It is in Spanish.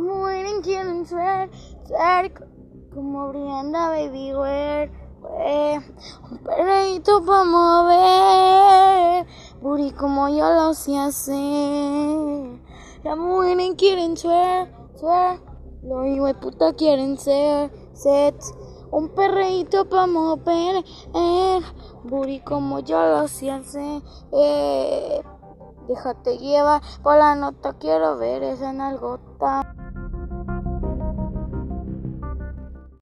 mueren quieren ser, ser como Brianda Baby Wear, un perrito para mover, booty como yo lo sé hacer. Las mujeres quieren ser, ser, los hijos de puta quieren ser, set. Un perreíto para mover, eh, booty como yo lo sé hacer, eh. Déjate llevar por la nota, quiero ver esa nalgota.